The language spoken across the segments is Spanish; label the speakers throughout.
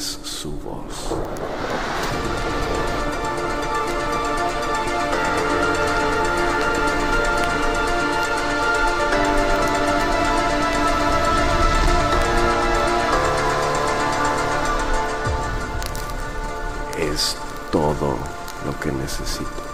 Speaker 1: es su voz. Es todo lo que necesito.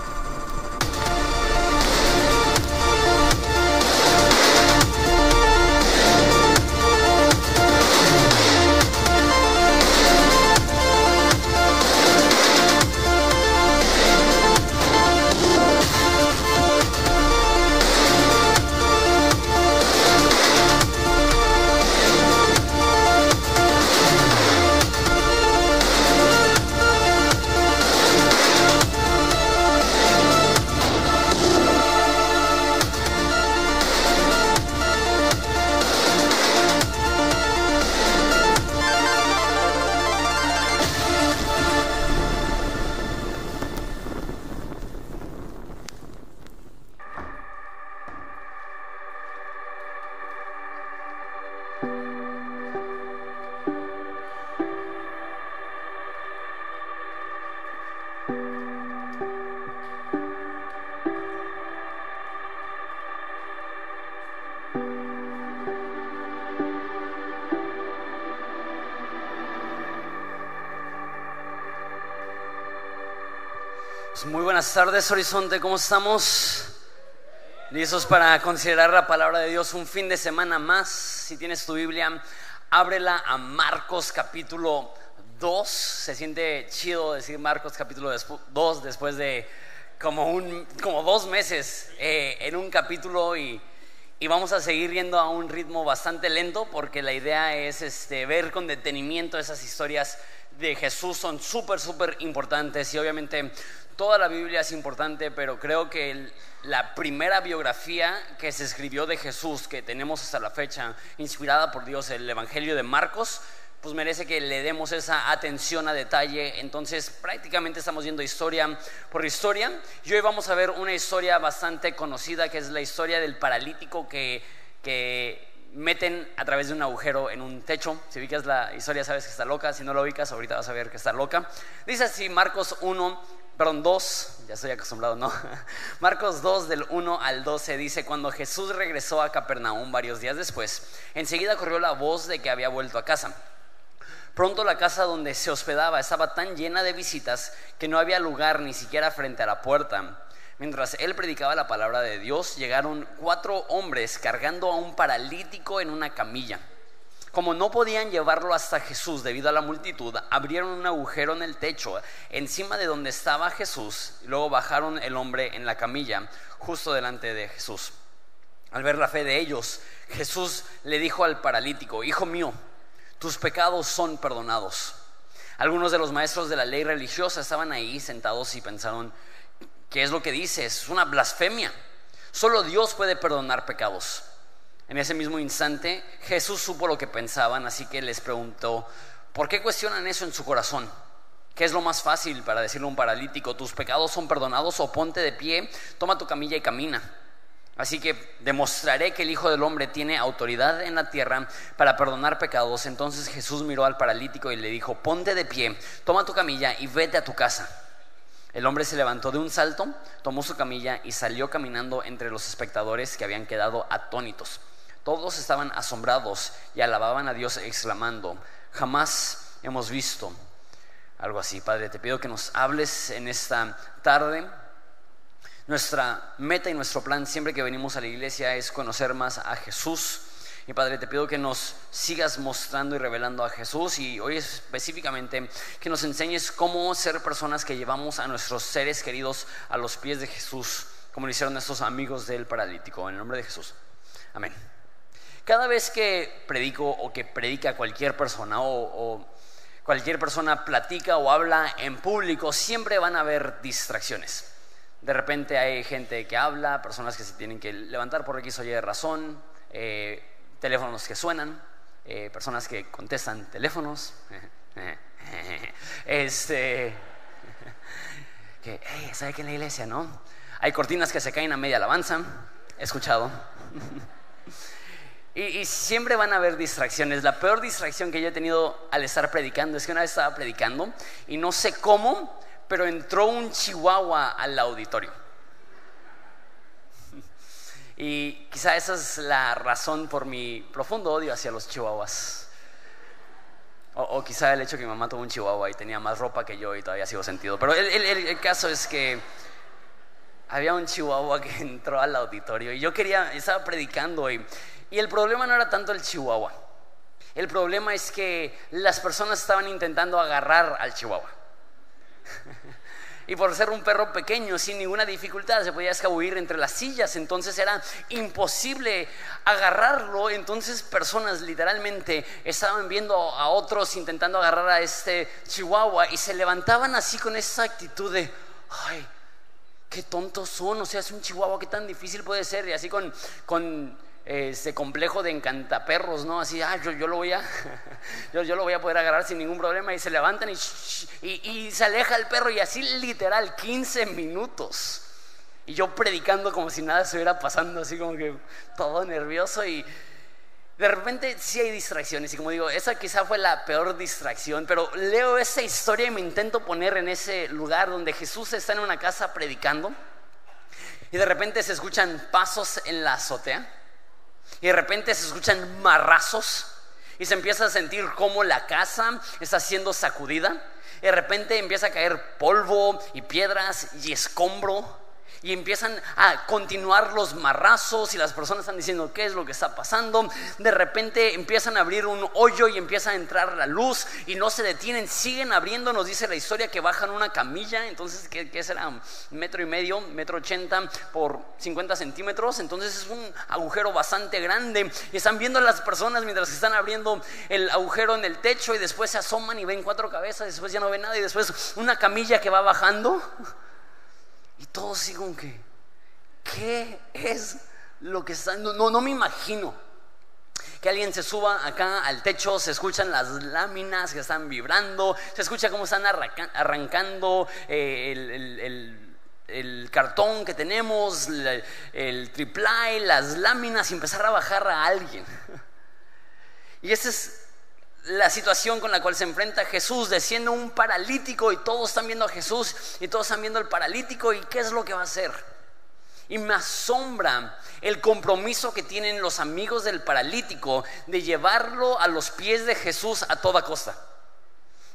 Speaker 2: Buenas tardes, Horizonte, ¿cómo estamos? ¿Listos para considerar la palabra de Dios un fin de semana más? Si tienes tu Biblia, ábrela a Marcos capítulo 2. Se siente chido decir Marcos capítulo 2 después de como, un, como dos meses eh, en un capítulo y, y, vamos a seguir yendo a un ritmo bastante lento porque la idea es este, ver con detenimiento esas historias de Jesús son súper, súper importantes y obviamente toda la Biblia es importante, pero creo que la primera biografía que se escribió de Jesús, que tenemos hasta la fecha, inspirada por Dios, el Evangelio de Marcos, pues merece que le demos esa atención a detalle. Entonces, prácticamente estamos viendo historia por historia. Y hoy vamos a ver una historia bastante conocida, que es la historia del paralítico que, que meten a través de un agujero en un techo. Si ubicas la historia, sabes que está loca. Si no lo ubicas, ahorita vas a ver que está loca. Dice así Marcos 1, perdón, 2, ya estoy acostumbrado, ¿no? Marcos 2 del 1 al 12 dice, cuando Jesús regresó a Capernaum varios días después, enseguida corrió la voz de que había vuelto a casa. Pronto la casa donde se hospedaba estaba tan llena de visitas que no había lugar ni siquiera frente a la puerta. Mientras él predicaba la palabra de Dios, llegaron cuatro hombres cargando a un paralítico en una camilla. Como no podían llevarlo hasta Jesús debido a la multitud, abrieron un agujero en el techo encima de donde estaba Jesús y luego bajaron el hombre en la camilla justo delante de Jesús. Al ver la fe de ellos, Jesús le dijo al paralítico, Hijo mío, tus pecados son perdonados. Algunos de los maestros de la ley religiosa estaban ahí sentados y pensaron, ¿qué es lo que dice? Es una blasfemia. Solo Dios puede perdonar pecados. En ese mismo instante Jesús supo lo que pensaban, así que les preguntó, ¿por qué cuestionan eso en su corazón? ¿Qué es lo más fácil para decirle a un paralítico, tus pecados son perdonados o ponte de pie, toma tu camilla y camina? Así que demostraré que el Hijo del Hombre tiene autoridad en la tierra para perdonar pecados. Entonces Jesús miró al paralítico y le dijo, ponte de pie, toma tu camilla y vete a tu casa. El hombre se levantó de un salto, tomó su camilla y salió caminando entre los espectadores que habían quedado atónitos. Todos estaban asombrados y alababan a Dios exclamando, jamás hemos visto algo así. Padre, te pido que nos hables en esta tarde. Nuestra meta y nuestro plan siempre que venimos a la iglesia es conocer más a Jesús. Y Padre, te pido que nos sigas mostrando y revelando a Jesús y hoy específicamente que nos enseñes cómo ser personas que llevamos a nuestros seres queridos a los pies de Jesús, como lo hicieron estos amigos del paralítico. En el nombre de Jesús. Amén. Cada vez que predico o que predica cualquier persona o, cualquier persona platica o habla en público, siempre van a haber distracciones. De repente hay gente que habla, personas que se tienen que levantar por X o Y razón, eh, teléfonos que suenan, eh, personas que contestan teléfonos. este, que, hey, ¿sabe que en la iglesia, no? Hay cortinas que se caen a media alabanza, he escuchado. Y, y siempre van a haber distracciones. La peor distracción que yo he tenido al estar predicando es que una vez estaba predicando y no sé cómo, pero entró un chihuahua al auditorio. Y quizá esa es la razón por mi profundo odio hacia los chihuahuas. O, quizá el hecho que mi mamá tuvo un chihuahua y tenía más ropa que yo y todavía sigo sentido. Pero el, el- el caso es que había un chihuahua que entró al auditorio y yo quería, estaba predicando y, y el problema no era tanto el chihuahua. El problema es que las personas estaban intentando agarrar al chihuahua. Y por ser un perro pequeño, sin ninguna dificultad, se podía escabullir entre las sillas. Entonces era imposible agarrarlo. Entonces personas literalmente estaban viendo a otros intentando agarrar a este chihuahua y se levantaban así con esa actitud de, ay, qué tontos son. O sea, es un chihuahua, qué tan difícil puede ser. Y así con, con ese complejo de encantaperros, ¿no? Así, ah, yo, yo lo voy a, yo, yo lo voy a poder agarrar sin ningún problema. Y se levantan y, y, y se aleja el perro y así literal 15 minutos. Y yo predicando como si nada estuviera pasando, así como que todo nervioso y de repente sí hay distracciones y como digo, esa quizá fue la peor distracción, pero leo esa historia y me intento poner en ese lugar donde Jesús está en una casa predicando y de repente se escuchan pasos en la azotea y de repente se escuchan marrazos y se empieza a sentir como la casa está siendo sacudida. De repente empieza a caer polvo y piedras y escombro. Y empiezan a continuar los marrazos y las personas están diciendo qué es lo que está pasando. De repente empiezan a abrir un hoyo y empieza a entrar la luz y no se detienen, siguen abriendo. Nos dice la historia que bajan una camilla, entonces ¿qué, qué será? Metro y medio, metro ochenta por 50 centímetros. Entonces es un agujero bastante grande y están viendo a las personas mientras están abriendo el agujero en el techo y después se asoman y ven cuatro cabezas, después ya no ven nada y después una camilla que va bajando. Y todos así que, ¿qué es lo que está? No, no, me imagino que alguien se suba acá al techo, se escuchan las láminas que están vibrando, se escucha cómo están arranca- arrancando eh, el, cartón que tenemos, el triplay, las láminas y empezar a bajar a alguien. Y esa es la situación con la cual se enfrenta Jesús, desciende un paralítico y todos están viendo a Jesús y todos están viendo al paralítico y qué es lo que va a hacer. Y me asombra el compromiso que tienen los amigos del paralítico de llevarlo a los pies de Jesús a toda costa.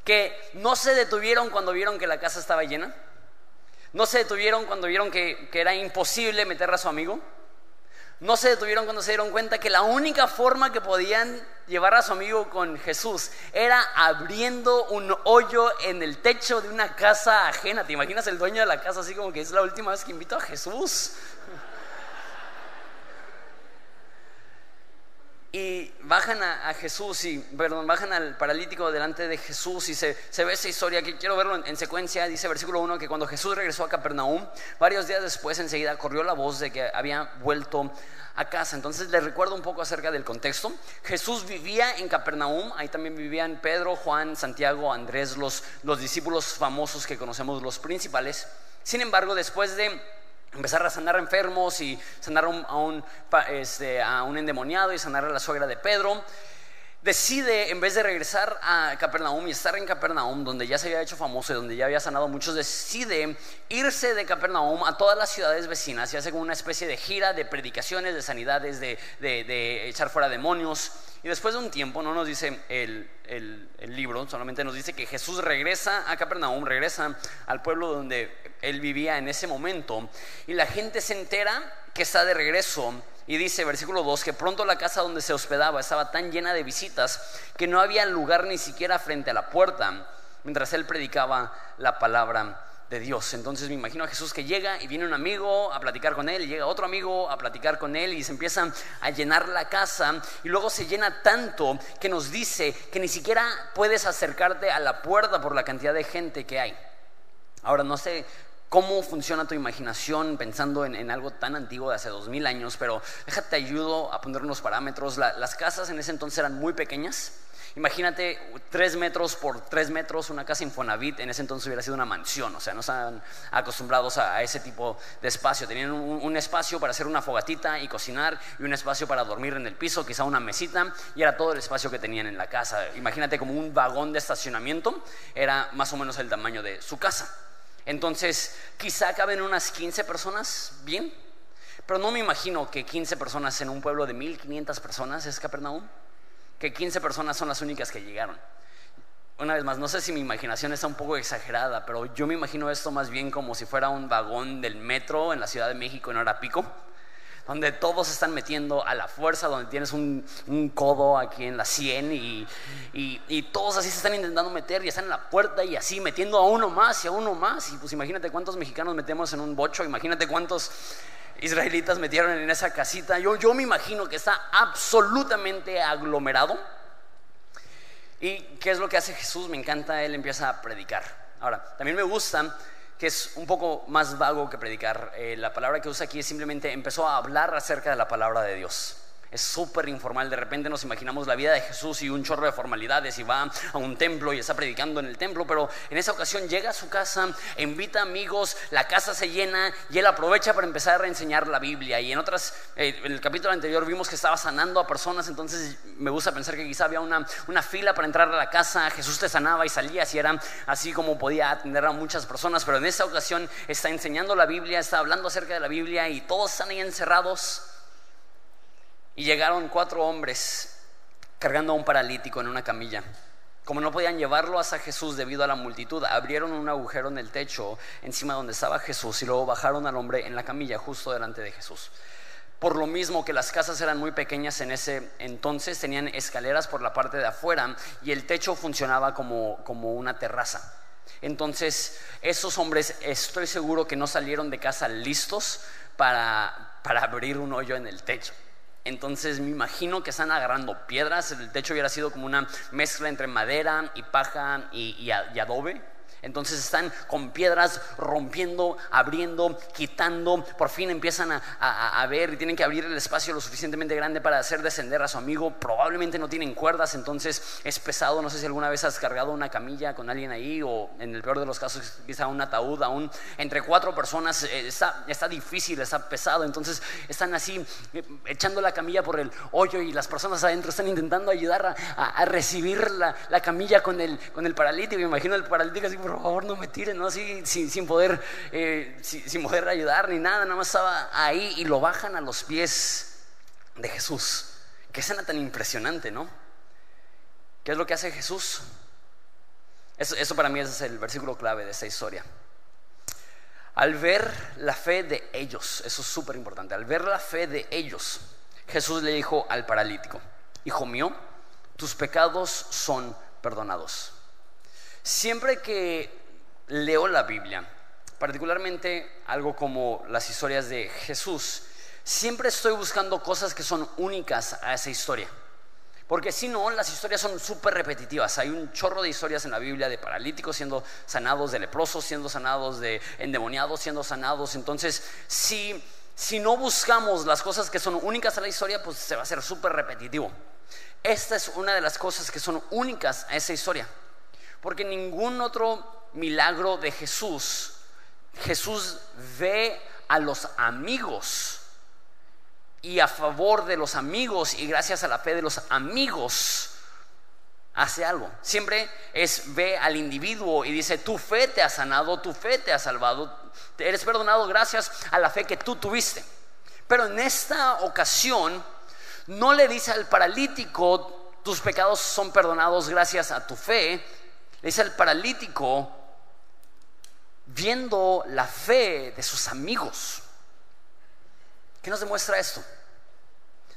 Speaker 2: Que no se detuvieron cuando vieron que la casa estaba llena. No se detuvieron cuando vieron que, que era imposible meter a su amigo. No se detuvieron cuando se dieron cuenta que la única forma que podían llevar a su amigo con Jesús era abriendo un hoyo en el techo de una casa ajena. ¿Te imaginas el dueño de la casa así como que es la última vez que invito a Jesús? Y bajan a, Jesús y, perdón, bajan al paralítico delante de Jesús y se, se ve esa historia que quiero verlo en, en secuencia. Dice versículo 1 que cuando Jesús regresó a Capernaum, varios días después enseguida corrió la voz de que había vuelto a casa. Entonces les recuerdo un poco acerca del contexto. Jesús vivía en Capernaum, ahí también vivían Pedro, Juan, Santiago, Andrés, los, los discípulos famosos que conocemos, los principales. Sin embargo, después de empezar a sanar enfermos y sanar a un, este, a un endemoniado y sanar a la suegra de Pedro. Decide, en vez de regresar a Capernaum y estar en Capernaum, donde ya se había hecho famoso y donde ya había sanado muchos, decide irse de Capernaum a todas las ciudades vecinas y hace una especie de gira de predicaciones, de sanidades, de, de- echar fuera demonios. Y después de un tiempo, no nos dice el- el libro, solamente nos dice que Jesús regresa a Capernaum, regresa al pueblo donde él vivía en ese momento, y la gente se entera que está de regreso. Y dice, versículo 2, que pronto la casa donde se hospedaba estaba tan llena de visitas que no había lugar ni siquiera frente a la puerta mientras él predicaba la palabra de Dios. Entonces me imagino a Jesús que llega y viene un amigo a platicar con él, y llega otro amigo a platicar con él y se empiezan a llenar la casa y luego se llena tanto que nos dice que ni siquiera puedes acercarte a la puerta por la cantidad de gente que hay. Ahora no sé cómo funciona tu imaginación pensando en, algo tan antiguo de hace dos mil años, pero déjate ayudo a poner unos parámetros. las casas en ese entonces eran muy pequeñas. Imagínate tres metros por tres metros, una casa Infonavit, en ese entonces hubiera sido una mansión, o sea, no estaban acostumbrados a, ese tipo de espacio. Tenían un, espacio para hacer una fogatita y cocinar y un espacio para dormir en el piso, quizá una mesita, y era todo el espacio que tenían en la casa. Imagínate como un vagón de estacionamiento, era más o menos el tamaño de su casa. Entonces, quizá caben unas 15 personas, bien, pero no me imagino que 15 personas en un pueblo de 1500 personas es Capernaum que 15 personas son las únicas que llegaron. Una vez más, no sé si mi imaginación está un poco exagerada, pero yo me imagino esto más bien como si fuera un vagón del metro en la Ciudad de México en hora donde todos se están metiendo a la fuerza, donde tienes un, codo aquí en la sien y, y, todos así se están intentando meter y están en la puerta y así metiendo a uno más y a uno más. Y pues imagínate cuántos mexicanos metemos en un bocho, imagínate cuántos israelitas metieron en esa casita. Yo, yo me imagino que está absolutamente aglomerado. ¿Y qué es lo que hace Jesús? Me encanta, él empieza a predicar. Ahora, también me gusta que es un poco más vago que predicar. Eh, la palabra que usa aquí es simplemente empezó a hablar acerca de la palabra de Dios es súper informal. De repente nos imaginamos la vida de Jesús y un chorro de formalidades y va a un templo y está predicando en el templo, pero en esa ocasión llega a su casa, invita amigos, la casa se llena y él aprovecha para empezar a reenseñar la Biblia. Y en otras, eh, en el capítulo anterior vimos que estaba sanando a personas, entonces me gusta pensar que quizá había una, una fila para entrar a la casa, Jesús te sanaba y salía, así era así como podía atender a muchas personas, pero en esa ocasión está enseñando la Biblia, está hablando acerca de la Biblia y todos están ahí encerrados. Y llegaron cuatro hombres cargando a un paralítico en una camilla. Como no podían llevarlo hasta Jesús debido a la multitud, abrieron un agujero en el techo encima donde estaba Jesús y luego bajaron al hombre en la camilla justo delante de Jesús. Por lo mismo que las casas eran muy pequeñas en ese entonces, tenían escaleras por la parte de afuera y el techo funcionaba como, como una terraza. Entonces, esos hombres estoy seguro que no salieron de casa listos para, para abrir un hoyo en el techo. Entonces me imagino que están agarrando piedras. El techo hubiera sido como una mezcla entre madera y paja y, y adobe. Entonces están con piedras rompiendo, abriendo, quitando. Por fin empiezan a, ver y tienen que abrir el espacio lo suficientemente grande para hacer descender a su amigo. Probablemente no tienen cuerdas, entonces es pesado. No sé si alguna vez has cargado una camilla con alguien ahí o en el peor de los casos quizá un ataúd aún. Entre cuatro personas eh, está, está difícil, está pesado. Entonces están así eh, echando la camilla por el hoyo y las personas adentro están intentando ayudar a, recibir la, camilla con el, con el paralítico. Imagino el paralítico así por favor no me tiren, ¿no? Así, sin, poder, eh, sin, poder ayudar ni nada, nada más estaba ahí y lo bajan a los pies de Jesús. Qué escena tan impresionante, ¿no? ¿Qué es lo que hace Jesús? Eso, eso para mí es el versículo clave de esta historia. Al ver la fe de ellos, eso es súper importante, al ver la fe de ellos, Jesús le dijo al paralítico, Hijo mío, tus pecados son perdonados. Siempre que leo la Biblia, particularmente algo como las historias de Jesús, siempre estoy buscando cosas que son únicas a esa historia. Porque si no, las historias son súper repetitivas. Hay un chorro de historias en la Biblia de paralíticos siendo sanados, de leprosos siendo sanados, de endemoniados siendo sanados. Entonces, si, si no buscamos las cosas que son únicas a la historia, pues se va a hacer súper repetitivo. Esta es una de las cosas que son únicas a esa historia. Porque ningún otro milagro de Jesús, Jesús ve a los amigos y a favor de los amigos y gracias a la fe de los amigos hace algo. Siempre es ve al individuo y dice, tu fe te ha sanado, tu fe te ha salvado, eres perdonado gracias a la fe que tú tuviste. Pero en esta ocasión no le dice al paralítico, tus pecados son perdonados gracias a tu fe, le dice al paralítico, viendo la fe de sus amigos. ¿Qué nos demuestra esto?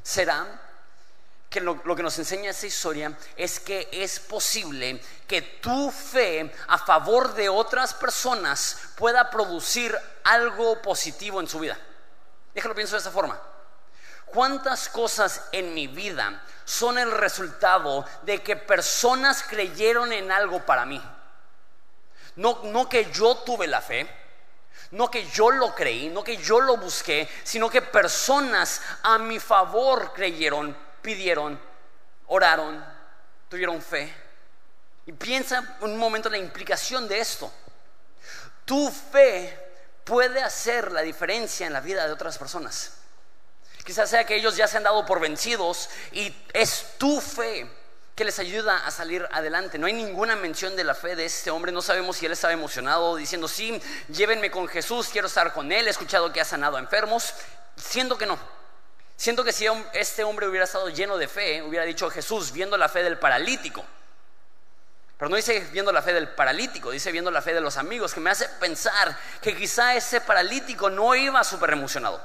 Speaker 2: Será que lo, que nos enseña esta historia es que es posible que tu fe a favor de otras personas pueda producir algo positivo en su vida. Déjalo pienso de esta forma. ¿Cuántas cosas en mi vida son el resultado de que personas creyeron en algo para mí? No, no que yo tuve la fe, No que yo lo creí, no que yo lo busqué, sino que personas a mi favor creyeron, pidieron, oraron, tuvieron fe. Y piensa un momento la implicación de esto. Tu fe puede hacer la diferencia en la vida de otras personas. Quizás sea que ellos ya se han dado por vencidos y es tu fe que les ayuda a salir adelante. No hay ninguna mención de la fe de este hombre. No sabemos si él estaba emocionado diciendo, sí, llévenme con Jesús, quiero estar con él. He escuchado que ha sanado a enfermos. Siento que no. Siento que si este hombre hubiera estado lleno de fe, hubiera dicho Jesús, viendo la fe del paralítico. Pero no dice viendo la fe del paralítico, dice viendo la fe de los amigos, que me hace pensar que quizá ese paralítico no iba súper emocionado,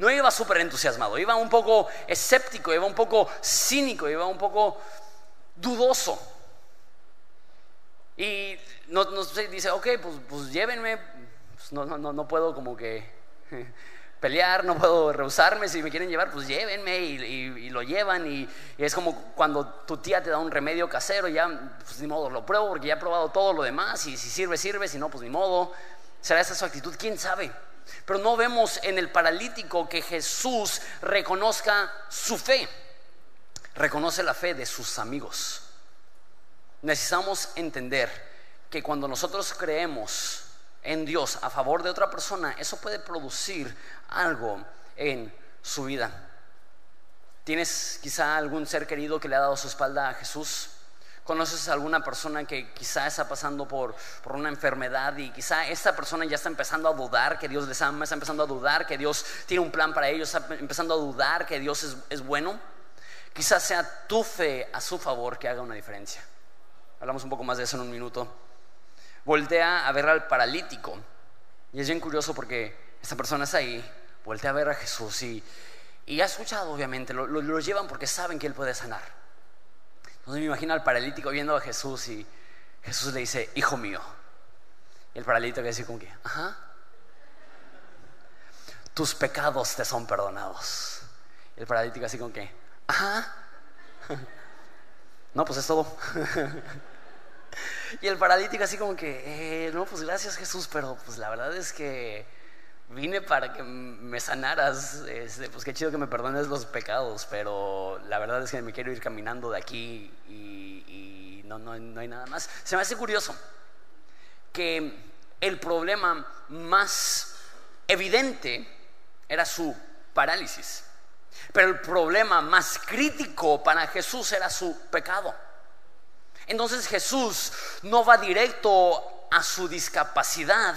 Speaker 2: no iba súper entusiasmado, iba un poco escéptico, iba un poco cínico, iba un poco dudoso. Y no, dice, ok, pues, pues llévenme, pues no, no, no puedo como que pelear, no puedo rehusarme, si me quieren llevar, pues llévenme y, lo llevan y, es como cuando tu tía te da un remedio casero, ya, pues ni modo, lo pruebo porque ya he probado todo lo demás y si sirve, sirve, si no, pues ni modo. ¿Será esa su actitud? ¿Quién sabe? Pero no vemos en el paralítico que Jesús reconozca su fe, reconoce la fe de sus amigos. Necesitamos entender que cuando nosotros creemos en Dios a favor de otra persona, eso puede producir algo en su vida. ¿Tienes quizá algún ser querido que le ha dado su espalda a Jesús? ¿Conoces a alguna persona que quizá está pasando por, por, una enfermedad y quizá esta persona ya está empezando a dudar que Dios les ama, está empezando a dudar que Dios tiene un plan para ellos, está empezando a dudar que Dios es, es bueno? Quizás sea tu fe a su favor que haga una diferencia. Hablamos un poco más de eso en un minuto voltea a ver al paralítico. Y es bien curioso porque esta persona está ahí, voltea a ver a Jesús y, y ha escuchado, obviamente, lo, lo, llevan porque saben que Él puede sanar. Entonces me imagino al paralítico viendo a Jesús y Jesús le dice, hijo mío. Y el paralítico dice como que, ajá, tus pecados te son perdonados. Y el paralítico así como que, ajá, no, pues es todo. Y el paralítico así como que, eh, no, pues gracias Jesús, pero pues la verdad es que vine para que me sanaras, este, pues qué chido que me perdones los pecados, pero la verdad es que me quiero ir caminando de aquí y, no, no, no hay nada más. Se me hace curioso que el problema más evidente era su parálisis, pero el problema más crítico para Jesús era su pecado. Entonces Jesús no va directo a su discapacidad,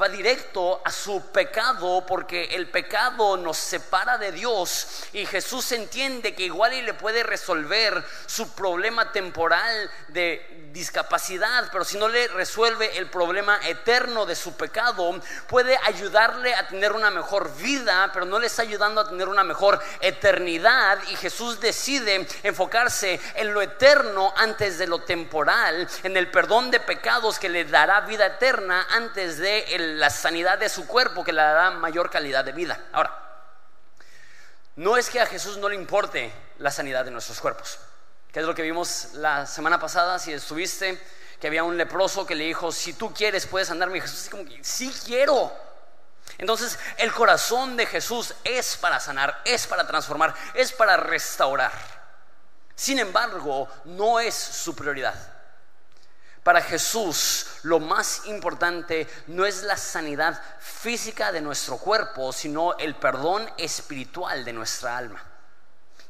Speaker 2: va directo a su pecado porque el pecado nos separa de Dios y Jesús entiende que igual y le puede resolver su problema temporal de discapacidad, pero si no le resuelve el problema eterno de su pecado, puede ayudarle a tener una mejor vida, pero no le está ayudando a tener una mejor eternidad y Jesús decide enfocarse en lo eterno antes de lo temporal, en el perdón de pecados que le dará vida eterna antes de la sanidad de su cuerpo que le dará mayor calidad de vida. Ahora, no es que a Jesús no le importe la sanidad de nuestros cuerpos que es lo que vimos la semana pasada, si estuviste, que había un leproso que le dijo, si tú quieres puedes andarme. Y Jesús como que, sí quiero. Entonces el corazón de Jesús es para sanar, es para transformar, es para restaurar. Sin embargo, no es su prioridad. Para Jesús lo más importante no es la sanidad física de nuestro cuerpo, sino el perdón espiritual de nuestra alma.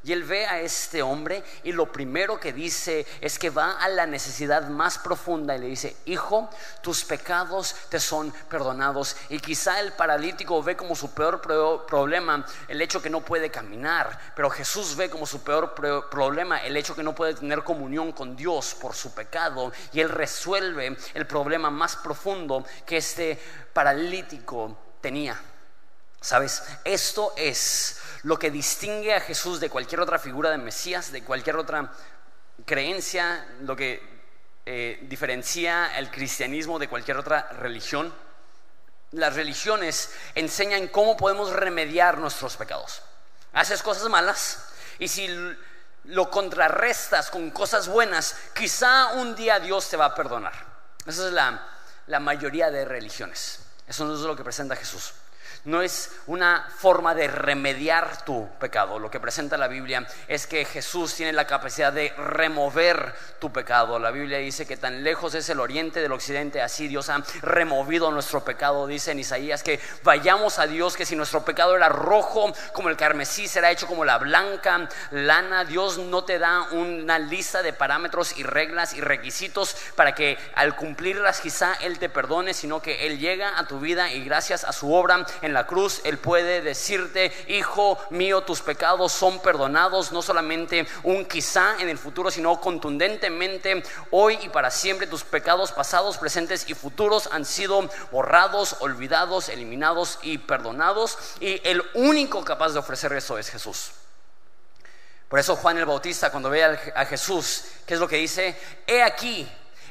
Speaker 2: Y él ve a este hombre y lo primero que dice es que va a la necesidad más profunda y le dice, hijo, tus pecados te son perdonados. Y quizá el paralítico ve como su peor problema el hecho que no puede caminar, pero Jesús ve como su peor problema el hecho que no puede tener comunión con Dios por su pecado. Y él resuelve el problema más profundo que este paralítico tenía. ¿Sabes? Esto es lo que distingue a Jesús de cualquier otra figura de Mesías, de cualquier otra creencia, lo que eh, diferencia el cristianismo de cualquier otra religión. Las religiones enseñan cómo podemos remediar nuestros pecados. Haces cosas malas y si lo contrarrestas con cosas buenas, quizá un día Dios te va a perdonar. Esa es la, la mayoría de religiones. Eso no es lo que presenta Jesús no es una forma de remediar tu pecado. Lo que presenta la Biblia es que Jesús tiene la capacidad de remover tu pecado. La Biblia dice que tan lejos es el oriente del occidente, así Dios ha removido nuestro pecado. Dice en Isaías que vayamos a Dios, que si nuestro pecado era rojo como el carmesí, será hecho como la blanca lana. Dios no te da una lista de parámetros y reglas y requisitos para que al cumplirlas quizá Él te perdone, sino que Él llega a tu vida y gracias a su obra en la cruz, Él puede decirte, hijo mío, tus pecados son perdonados, no solamente un quizá en el futuro, sino contundentemente hoy y para siempre tus pecados pasados, presentes y futuros han sido borrados, olvidados, eliminados y perdonados. Y el único capaz de ofrecer eso es Jesús. Por eso Juan el Bautista, cuando ve a Jesús, ¿qué es lo que dice? He aquí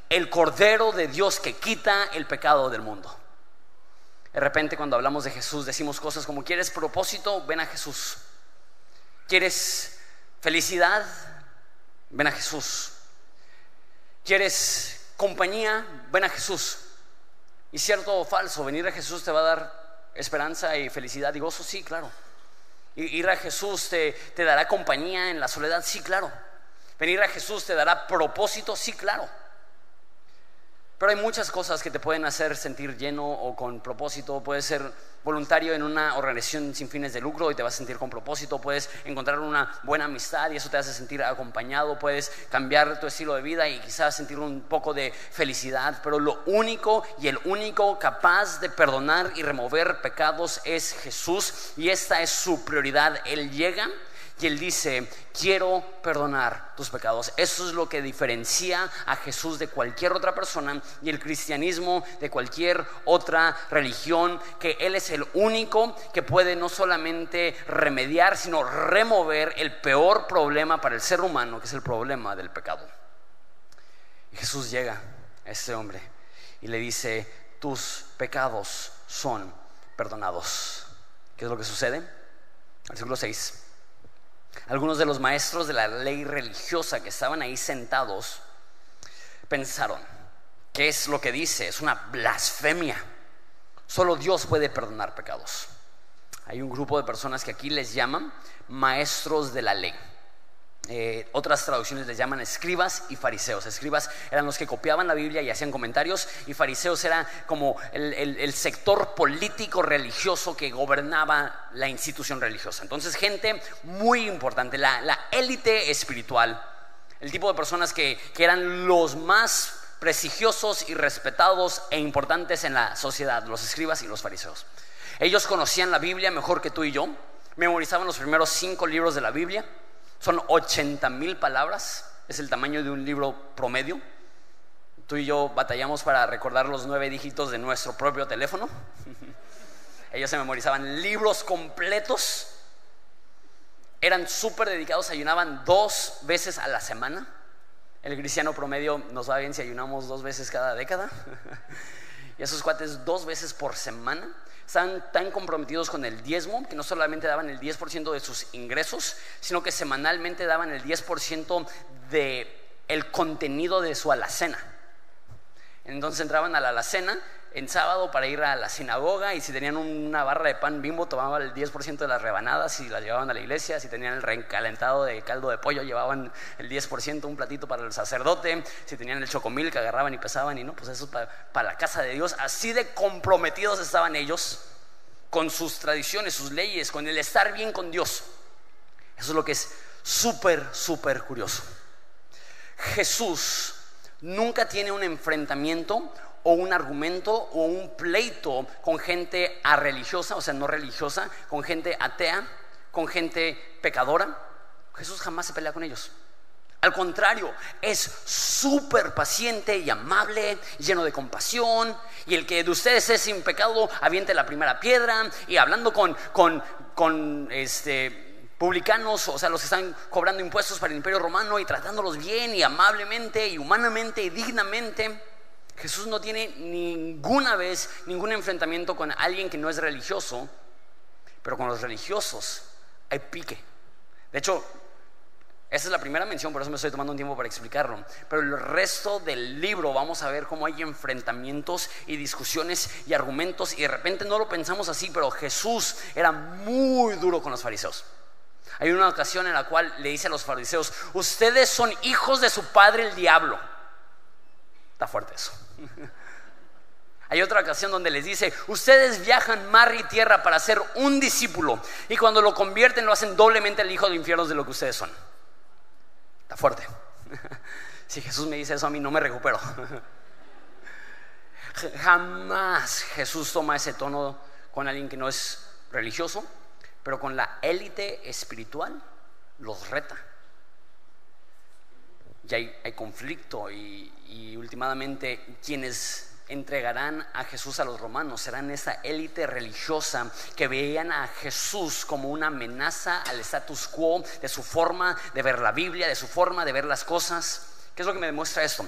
Speaker 2: el Cordero de Dios que quita el pecado del mundo. De repente cuando hablamos de Jesús decimos cosas como, ¿quieres propósito? Ven a Jesús. ¿Quieres felicidad? Ven a Jesús. ¿Quieres compañía? Ven a Jesús. Y cierto o falso, venir a Jesús te va a dar esperanza y felicidad y gozo, sí, claro. Ir a Jesús te, te dará compañía en la soledad, sí, claro. Venir a Jesús te dará propósito, sí, claro. Pero hay muchas cosas que te pueden hacer sentir lleno o con propósito. Puedes ser voluntario en una organización sin fines de lucro y te vas a sentir con propósito. Puedes encontrar una buena amistad y eso te hace sentir acompañado. Puedes cambiar tu estilo de vida y quizás sentir un poco de felicidad. Pero lo único y el único capaz de perdonar y remover pecados es Jesús y esta es su prioridad. Él llega y él dice, quiero perdonar tus pecados. Eso es lo que diferencia a Jesús de cualquier otra persona y el cristianismo de cualquier otra religión, que Él es el único que puede no solamente remediar, sino remover el peor problema para el ser humano, que es el problema del pecado. Y Jesús llega a este hombre y le dice, tus pecados son perdonados. ¿Qué es lo que sucede? Versículo 6. Algunos de los maestros de la ley religiosa que estaban ahí sentados pensaron, ¿qué es lo que dice? Es una blasfemia. Solo Dios puede perdonar pecados. Hay un grupo de personas que aquí les llaman maestros de la ley. Eh, otras traducciones les llaman escribas y fariseos. Escribas eran los que copiaban la Biblia y hacían comentarios y fariseos era como el, sector político religioso que gobernaba la institución religiosa. Entonces gente muy importante, la élite espiritual, el tipo de personas que, que eran los más prestigiosos y respetados e importantes en la sociedad, los escribas y los fariseos. Ellos conocían la Biblia mejor que tú y yo, memorizaban los primeros cinco libros de la Biblia son 80 mil palabras, es el tamaño de un libro promedio. Tú y yo batallamos para recordar los nueve dígitos de nuestro propio teléfono. Ellos se memorizaban libros completos. Eran súper dedicados, ayunaban dos veces a la semana. El cristiano promedio nos va bien si ayunamos dos veces cada década. y esos cuates dos veces por semana. Estaban tan comprometidos con el diezmo que no solamente daban el 10% de sus ingresos, sino que semanalmente daban el 10% de el contenido de su alacena. Entonces entraban a la alacena en sábado para ir a la sinagoga y si tenían una barra de pan bimbo tomaban el 10% de las rebanadas y las llevaban a la iglesia, si tenían el recalentado de caldo de pollo llevaban el 10%, un platito para el sacerdote, si tenían el chocomil que agarraban y pesaban y no, pues eso para, para la casa de Dios, así de comprometidos estaban ellos con sus tradiciones, sus leyes, con el estar bien con Dios. Eso es lo que es súper, súper curioso. Jesús nunca tiene un enfrentamiento o un argumento o un pleito con gente religiosa, o sea, no religiosa, con gente atea, con gente pecadora. Jesús jamás se pelea con ellos. Al contrario, es súper paciente y amable, lleno de compasión. Y el que de ustedes es sin pecado, aviente la primera piedra. Y hablando con, con, con este, publicanos, o sea, los que están cobrando impuestos para el imperio romano y tratándolos bien y amablemente y humanamente y dignamente. Jesús no tiene ninguna vez ningún enfrentamiento con alguien que no es religioso, pero con los religiosos hay pique. De hecho, Esa es la primera mención, por eso me estoy tomando un tiempo para explicarlo. Pero el resto del libro vamos a ver cómo hay enfrentamientos y discusiones y argumentos y de repente no lo pensamos así, pero Jesús era muy duro con los fariseos. Hay una ocasión en la cual le dice a los fariseos, ustedes son hijos de su padre el diablo. Está fuerte eso. Hay otra ocasión donde les dice, ustedes viajan mar y tierra para ser un discípulo y cuando lo convierten lo hacen doblemente el hijo de infierno de lo que ustedes son. Está fuerte. Si Jesús me dice eso a mí no me recupero. Jamás Jesús toma ese tono con alguien que no es religioso, pero con la élite espiritual los reta. Y hay, conflicto y, y últimamente quienes entregarán a Jesús a los romanos, serán esa élite religiosa que veían a Jesús como una amenaza al status quo de su forma de ver la Biblia, de su forma de ver las cosas. ¿Qué es lo que me demuestra esto?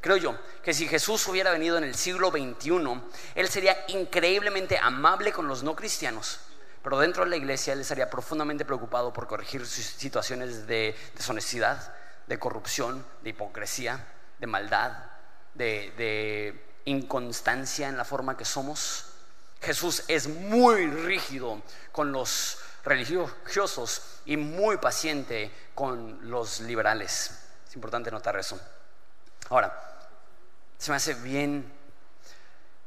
Speaker 2: Creo yo que si Jesús hubiera venido en el siglo XXI, Él sería increíblemente amable con los no cristianos, pero dentro de la iglesia Él estaría profundamente preocupado por corregir sus situaciones de deshonestidad, de corrupción, de hipocresía, de maldad, de, inconstancia en la forma que somos. Jesús es muy rígido con los religiosos y muy paciente con los liberales. Es importante notar eso. Ahora, se me hace bien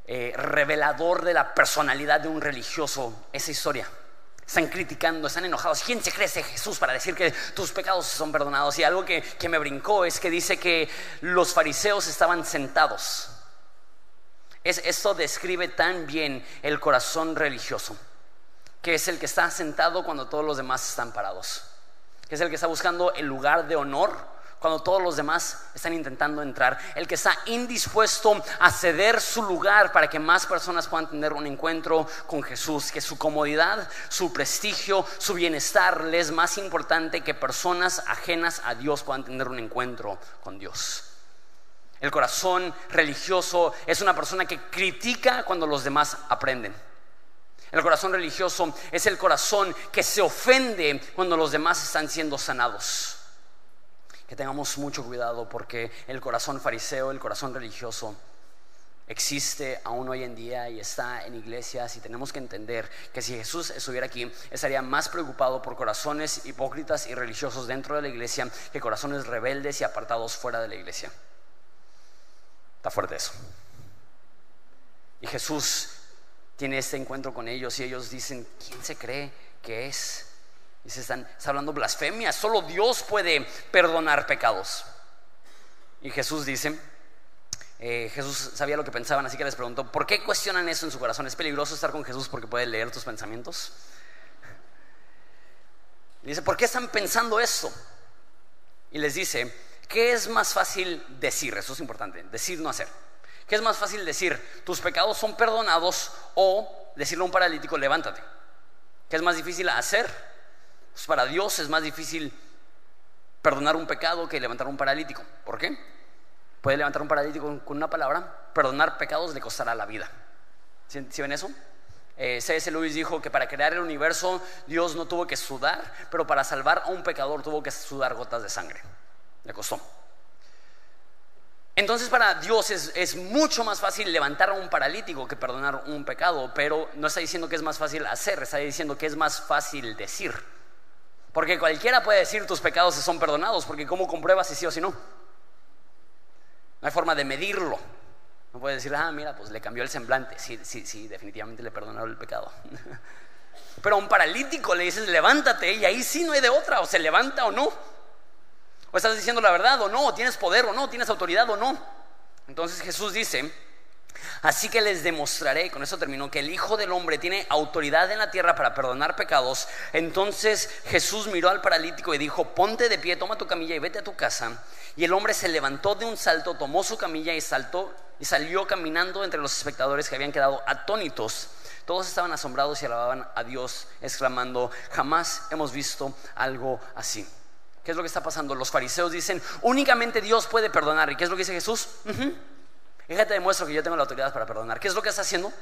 Speaker 2: eh, revelador de la personalidad de un religioso esa historia. Están criticando, están enojados. ¿Quién se cree Jesús para decir que tus pecados son perdonados? Y algo que, que me brincó es que dice que los fariseos estaban sentados es, esto describe tan bien el corazón religioso, que es el que está sentado cuando todos los demás están parados, que es el que está buscando el lugar de honor cuando todos los demás están intentando entrar, el que está indispuesto a ceder su lugar para que más personas puedan tener un encuentro con Jesús, que su comodidad, su prestigio, su bienestar le es más importante que personas ajenas a Dios puedan tener un encuentro con Dios. El corazón religioso es una persona que critica cuando los demás aprenden. El corazón religioso es el corazón que se ofende cuando los demás están siendo sanados. Que tengamos mucho cuidado porque el corazón fariseo, el corazón religioso, existe aún hoy en día y está en iglesias y tenemos que entender que si Jesús estuviera aquí estaría más preocupado por corazones hipócritas y religiosos dentro de la iglesia que corazones rebeldes y apartados fuera de la iglesia. Está fuerte eso. Y Jesús tiene este encuentro con ellos y ellos dicen, ¿quién se cree que es? Y se están hablando blasfemia, solo Dios puede perdonar pecados. Y Jesús dice, eh, Jesús sabía lo que pensaban, así que les preguntó, ¿por qué cuestionan eso en su corazón? ¿Es peligroso estar con Jesús porque puede leer tus pensamientos? Dice, ¿por qué están pensando esto? Y les dice, ¿Qué es más fácil decir? Eso es importante, decir, no hacer. ¿Qué es más fácil decir? Tus pecados son perdonados o decirle a un paralítico, levántate. ¿Qué es más difícil hacer? Pues para Dios es más difícil perdonar un pecado que levantar un paralítico. ¿Por qué? Puede levantar un paralítico con una palabra, perdonar pecados le costará la vida. ¿Sí, ven eso? Eh, C.S. Lewis dijo que para crear el universo Dios no tuvo que sudar, pero para salvar a un pecador tuvo que sudar gotas de sangre. Le costó. Entonces para Dios es, mucho más fácil levantar a un paralítico que perdonar un pecado, pero no está diciendo que es más fácil hacer, está diciendo que es más fácil decir. Porque cualquiera puede decir tus pecados son perdonados, porque ¿cómo compruebas si sí o si no? No hay forma de medirlo. No puede decir, ah, mira, pues le cambió el semblante. Sí, sí, sí, definitivamente le perdonaron el pecado. Pero a un paralítico le dices, levántate, y ahí sí no hay de otra, o se levanta o no. ¿O estás diciendo la verdad o no? ¿O tienes poder o no? ¿Tienes autoridad o no? Entonces Jesús dice, así que les demostraré, con eso terminó, que el Hijo del Hombre tiene autoridad en la tierra para perdonar pecados. Entonces Jesús miró al paralítico y dijo, ponte de pie, toma tu camilla y vete a tu casa. Y el hombre se levantó de un salto, tomó su camilla y saltó y salió caminando entre los espectadores que habían quedado atónitos. Todos estaban asombrados y alababan a Dios, exclamando, jamás hemos visto algo así. ¿Qué es lo que está pasando? Los fariseos dicen, únicamente Dios puede perdonar. ¿Y qué es lo que dice Jesús? Fíjate, demuestro que yo tengo la autoridad para perdonar. ¿Qué es lo que está haciendo?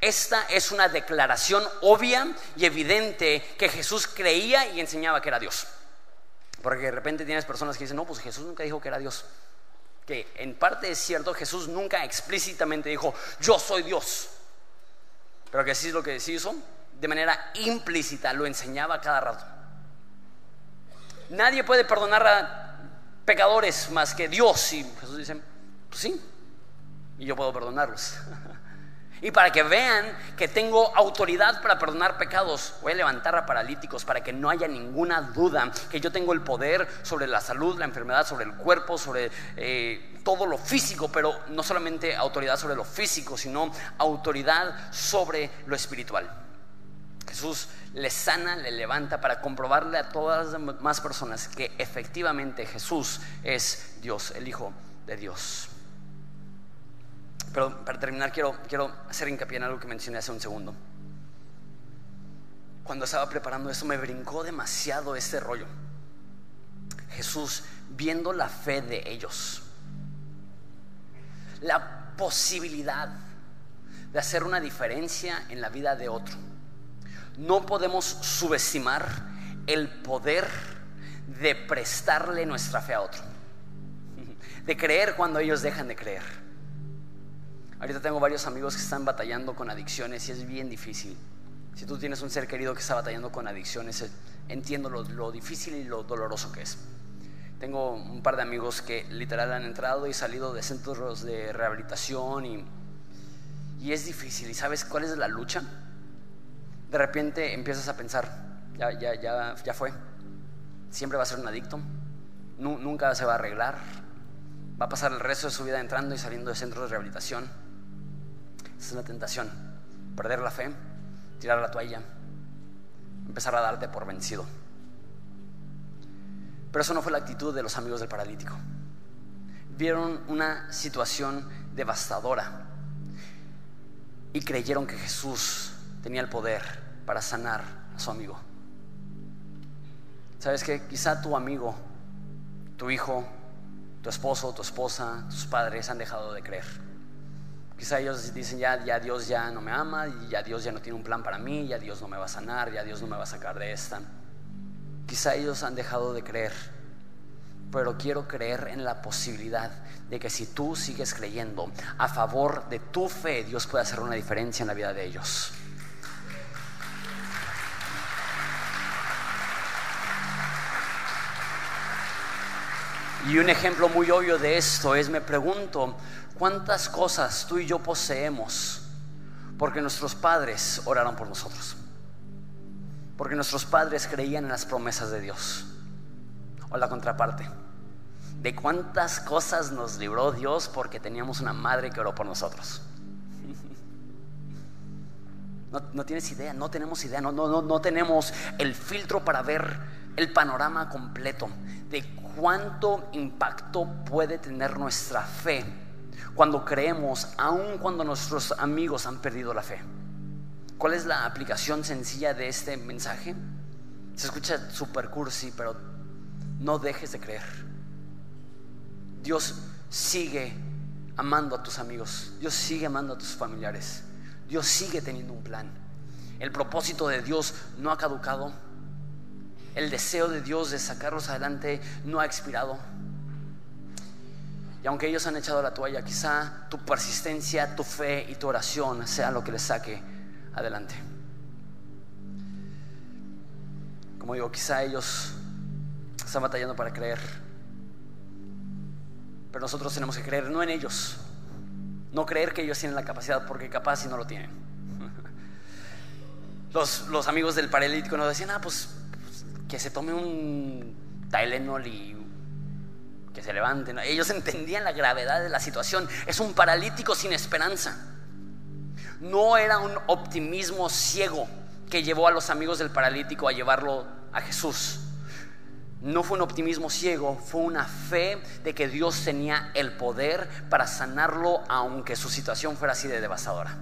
Speaker 2: Esta es una declaración obvia y evidente que Jesús creía y enseñaba que era Dios. Porque de repente tienes personas que dicen, no, pues Jesús nunca dijo que era Dios. Que en parte es cierto, Jesús nunca explícitamente dijo, yo soy Dios. Pero que sí es lo que sí hizo, de manera implícita, lo enseñaba cada rato. Nadie puede perdonar a pecadores más que Dios. Y Jesús dice, pues sí, y yo puedo perdonarlos. Y para que vean que tengo autoridad para perdonar pecados, voy a levantar a paralíticos para que no haya ninguna duda que yo tengo el poder sobre la salud, la enfermedad, sobre el cuerpo, sobre eh, todo lo físico, pero no solamente autoridad sobre lo físico, sino autoridad sobre lo espiritual. Jesús le sana, le levanta para comprobarle a todas las demás personas que efectivamente Jesús es Dios, el Hijo de Dios. Pero para terminar quiero, quiero hacer hincapié en algo que mencioné hace un segundo. Cuando estaba preparando eso me brincó demasiado este rollo. Jesús viendo la fe de ellos, la posibilidad de hacer una diferencia en la vida de otro. No podemos subestimar el poder de prestarle nuestra fe a otro, de creer cuando ellos dejan de creer Ahorita tengo varios amigos que están batallando con adicciones y es bien difícil. Si tú tienes un ser querido que está batallando con adicciones, eh, entiendo lo, difícil y lo doloroso que es. Tengo un par de amigos que literal han entrado y salido de centros de rehabilitación y, y es difícil. ¿Y sabes cuál es la lucha? De repente empiezas a pensar, ya, ya, ya, ya fue, siempre va a ser un adicto, nunca se va a arreglar, va a pasar el resto de su vida entrando y saliendo de centros de rehabilitación es una tentación. Perder la fe, tirar la toalla, empezar a darte por vencido. Pero eso no fue la actitud de los amigos del paralítico. Vieron una situación devastadora y creyeron que Jesús tenía el poder para sanar a su amigo. ¿Sabes que Quizá tu amigo, tu hijo, tu esposo, tu esposa, tus padres han dejado de creer Quizá ellos dicen, ya, ya Dios ya no me ama, y ya Dios ya no tiene un plan para mí, ya Dios no me va a sanar, ya Dios no me va a sacar de esta. Quizá ellos han dejado de creer, pero quiero creer en la posibilidad de que si tú sigues creyendo a favor de tu fe, Dios puede hacer una diferencia en la vida de ellos. Y un ejemplo muy obvio de esto es, me pregunto, ¿Cuántas cosas tú y yo poseemos? Porque nuestros padres oraron por nosotros. Porque nuestros padres creían en las promesas de Dios. O la contraparte. De cuántas cosas nos libró Dios porque teníamos una madre que oró por nosotros. No, tienes idea, no tenemos idea, no, no, no tenemos el filtro para ver el panorama completo de cuánto impacto puede tener nuestra fe cuando creemos, aun cuando nuestros amigos han perdido la fe. ¿Cuál es la aplicación sencilla de este mensaje? Se escucha super cursi, pero no dejes de creer. Dios sigue amando a tus amigos. Dios sigue amando a tus familiares. Dios sigue teniendo un plan. El propósito de Dios no ha caducado. El deseo de Dios de sacarlos adelante no ha expirado. Y aunque ellos han echado la toalla, quizá tu persistencia, tu fe y tu oración sea lo que les saque adelante. Como digo, quizá ellos están batallando para creer. Pero nosotros tenemos que creer no en ellos, no creer que ellos tienen la capacidad, porque capaz si no lo tienen. Los, los amigos del paralítico nos decían, ah, pues, pues que se tome un Tylenol y que se levanten. Ellos entendían la gravedad de la situación. Es un paralítico sin esperanza. No era un optimismo ciego que llevó a los amigos del paralítico a llevarlo a Jesús. No fue un optimismo ciego, fue una fe de que Dios tenía el poder para sanarlo aunque su situación fuera así de devastadora.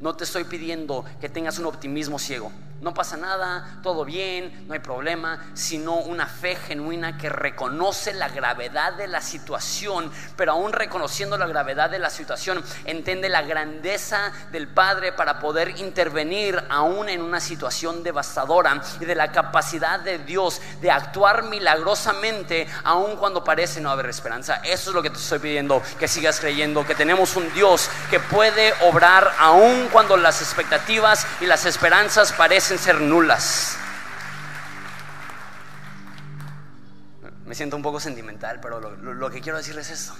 Speaker 2: No te estoy pidiendo que tengas un optimismo ciego, no pasa nada, todo bien, no hay problema, sino una fe genuina que reconoce la gravedad de la situación, pero aún reconociendo la gravedad de la situación, entiende la grandeza del Padre para poder intervenir aún en una situación devastadora y de la capacidad de Dios de actuar milagrosamente aún cuando parece no haber esperanza. Eso es lo que te estoy pidiendo, que sigas creyendo, que tenemos un Dios que puede obrar aún cuando las expectativas y las esperanzas parecen ser nulas. Me siento un poco sentimental, pero lo, que quiero decirles es esto.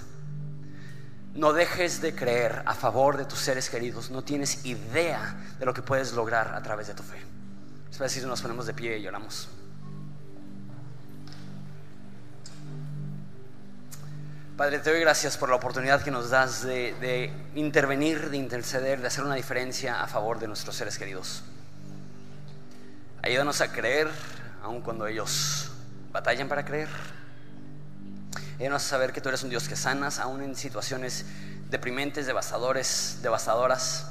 Speaker 2: No dejes de creer a favor de tus seres queridos. No tienes idea de lo que puedes lograr a través de tu fe. Espera si nos ponemos de pie y lloramos. Padre, te doy gracias por la oportunidad que nos das de intervenir, de interceder, de hacer una diferencia a favor de nuestros seres queridos. Ayúdanos a creer, aun cuando ellos batallan para creer. Ayúdanos a saber que tú eres un Dios que sanas, aún en situaciones deprimentes, devastadores, devastadoras.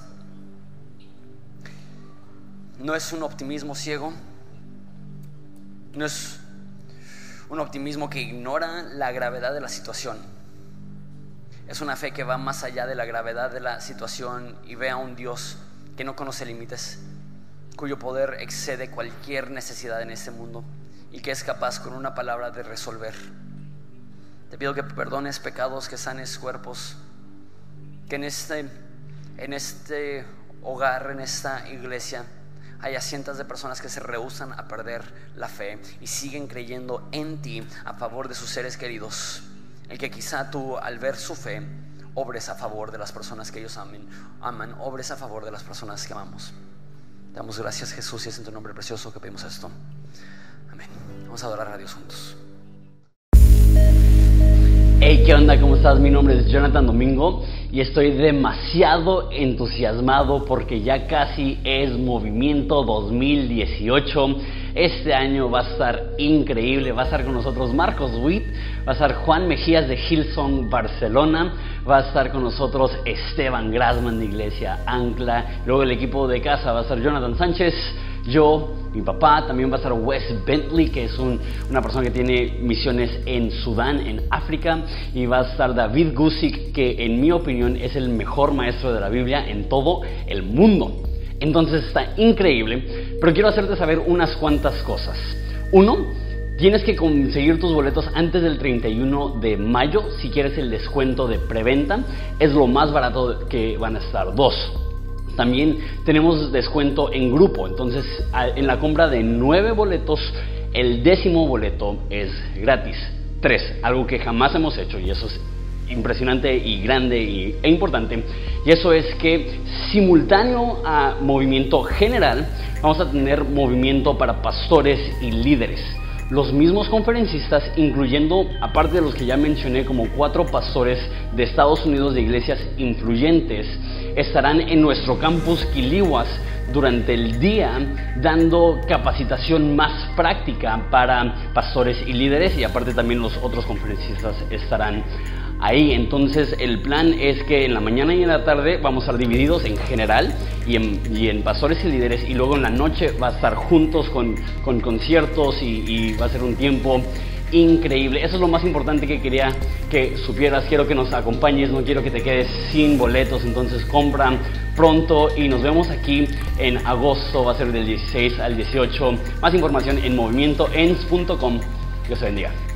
Speaker 2: No es un optimismo ciego, no es un optimismo que ignora la gravedad de la situación. Es una fe que va más allá de la gravedad de la situación y ve a un Dios que no conoce límites, cuyo poder excede cualquier necesidad en este mundo y que es capaz con una palabra de resolver. Te pido que perdones pecados, que sanes cuerpos, que en este, en este hogar, en esta iglesia, haya cientos de personas que se rehusan a perder la fe y siguen creyendo en ti a favor de sus seres queridos. El que quizá tú al ver su fe obres a favor de las personas que ellos amen, aman, obres a favor de las personas que amamos. Damos gracias Jesús y es en tu nombre precioso que pedimos esto. Amén. Vamos a adorar a Dios juntos. Hey, ¿qué onda? ¿Cómo estás? Mi nombre es Jonathan Domingo y estoy demasiado entusiasmado porque ya casi es Movimiento 2018. Este año va a estar increíble. Va a estar con nosotros Marcos Witt, va a estar Juan Mejías de Hillsong Barcelona, va a estar con nosotros Esteban Grasman de Iglesia Ancla, luego el equipo de casa va a estar Jonathan Sánchez, yo, mi papá, también va a estar Wes Bentley, que es una persona que tiene misiones en Sudán, en África, y va a estar David Gusick, que en mi opinión es el mejor maestro de la Biblia en todo el mundo. Entonces está increíble, pero quiero hacerte saber unas cuantas cosas. Uno, Tienes que conseguir tus boletos antes del 31 de mayo si quieres el descuento de preventa. Es lo más barato que van a estar. Dos, también tenemos descuento en grupo. Entonces, en la compra de nueve boletos, el décimo boleto es gratis. Tres, algo que jamás hemos hecho y eso es impresionante y grande e importante. Y eso es que simultáneo a movimiento general, vamos a tener movimiento para pastores y líderes los mismos conferencistas, incluyendo, aparte de los que ya mencioné, como cuatro pastores de Estados Unidos de iglesias influyentes, estarán en nuestro campus Quilihuas durante el día dando capacitación más práctica para pastores y líderes y aparte también los otros conferencistas estarán ahí. Entonces el plan es que en la mañana y en la tarde vamos a estar divididos en general y en, pastores y líderes y luego en la noche va a estar juntos con, conciertos y, va a ser un tiempo increíble. Eso es lo más importante que quería que supieras. Quiero que nos acompañes, no quiero que te quedes sin boletos. Entonces compran pronto y nos vemos aquí en agosto. Va a ser del 16 al 18. Más información en movimientoens.com. Dios te bendiga.